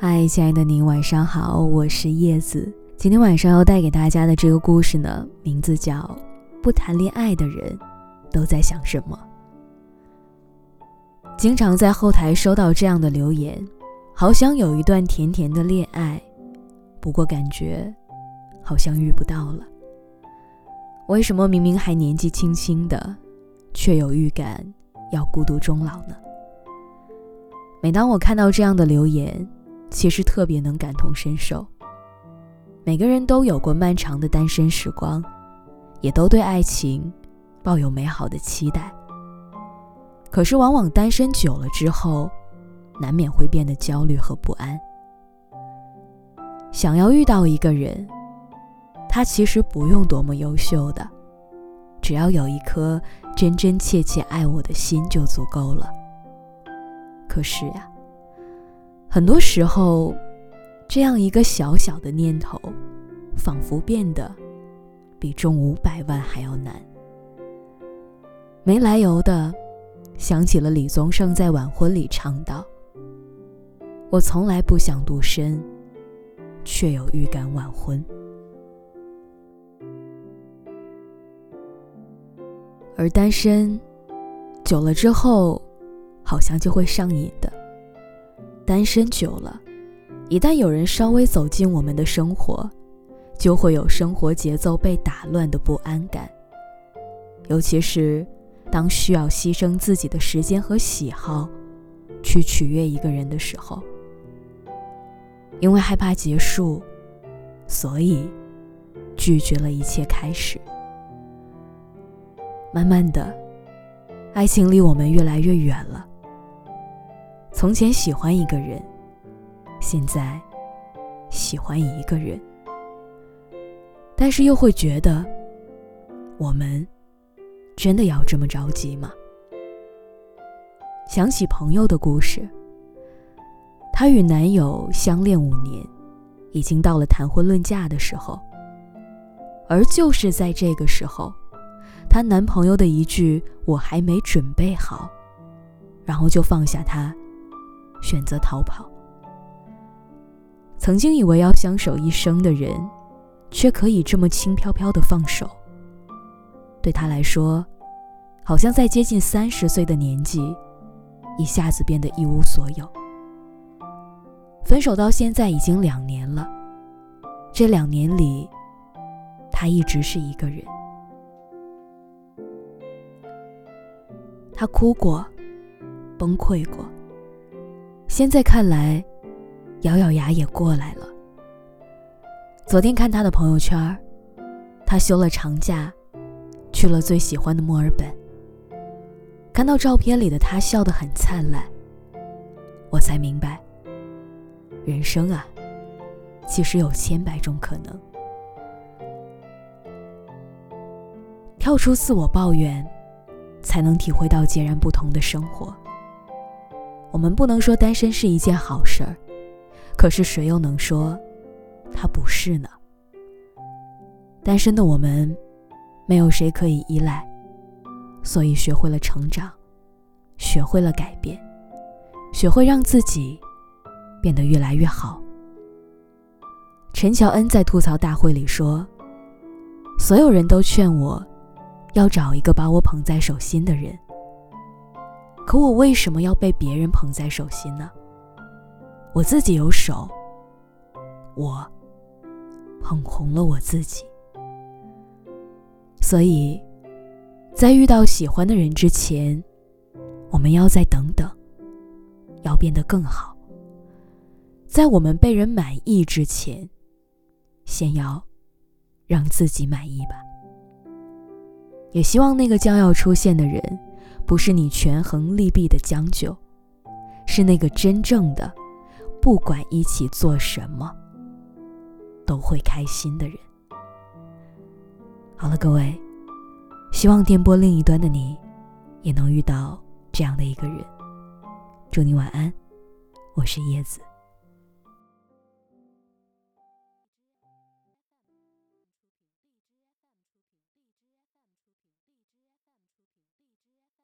嗨，亲爱的您，晚上好，我是叶子。今天晚上要带给大家的这个故事呢，名字叫《不谈恋爱的人都在想什么》。经常在后台收到这样的留言：好想有一段甜甜的恋爱，不过感觉好像遇不到了。为什么明明还年纪轻轻的，却有预感要孤独终老呢？每当我看到这样的留言，其实特别能感同身受。每个人都有过漫长的单身时光，也都对爱情抱有美好的期待。可是，往往单身久了之后，难免会变得焦虑和不安。想要遇到一个人，他其实不用多么优秀的，只要有一颗真真切切爱我的心就足够了。可是呀，很多时候，这样一个小小的念头，仿佛变得比中五百万还要难。没来由的想起了李宗盛在晚婚里唱道：“我从来不想独身，却有预感晚婚。”而单身久了之后。好像就会上瘾的。单身久了，一旦有人稍微走进我们的生活，就会有生活节奏被打乱的不安感。尤其是当需要牺牲自己的时间和喜好，去取悦一个人的时候，因为害怕结束，所以拒绝了一切开始。慢慢的，爱情离我们越来越远了。从前喜欢一个人，现在喜欢一个人，但是又会觉得，我们真的要这么着急吗？想起朋友的故事，她与男友相恋五年，已经到了谈婚论嫁的时候，而就是在这个时候，她男朋友的一句“我还没准备好”，然后就放下她。选择逃跑。曾经以为要相守一生的人，却可以这么轻飘飘的放手。对他来说，好像在接近三十岁的年纪，一下子变得一无所有。分手到现在已经两年了，这两年里，他一直是一个人。他哭过，崩溃过。现在看来，咬咬牙也过来了。昨天看他的朋友圈，他休了长假，去了最喜欢的墨尔本。看到照片里的他笑得很灿烂，我才明白，人生啊，其实有千百种可能。跳出自我抱怨，才能体会到截然不同的生活。我们不能说单身是一件好事儿，可是谁又能说，它不是呢？单身的我们，没有谁可以依赖，所以学会了成长，学会了改变，学会让自己变得越来越好。陈乔恩在吐槽大会里说：“所有人都劝我，要找一个把我捧在手心的人。”可我为什么要被别人捧在手心呢？我自己有手，我捧红了我自己。所以，在遇到喜欢的人之前，我们要再等等，要变得更好。在我们被人满意之前，先要让自己满意吧。也希望那个将要出现的人。不是你权衡利弊的将就，是那个真正的，不管一起做什么，都会开心的人。好了，各位，希望电波另一端的你，也能遇到这样的一个人。祝你晚安，我是叶子。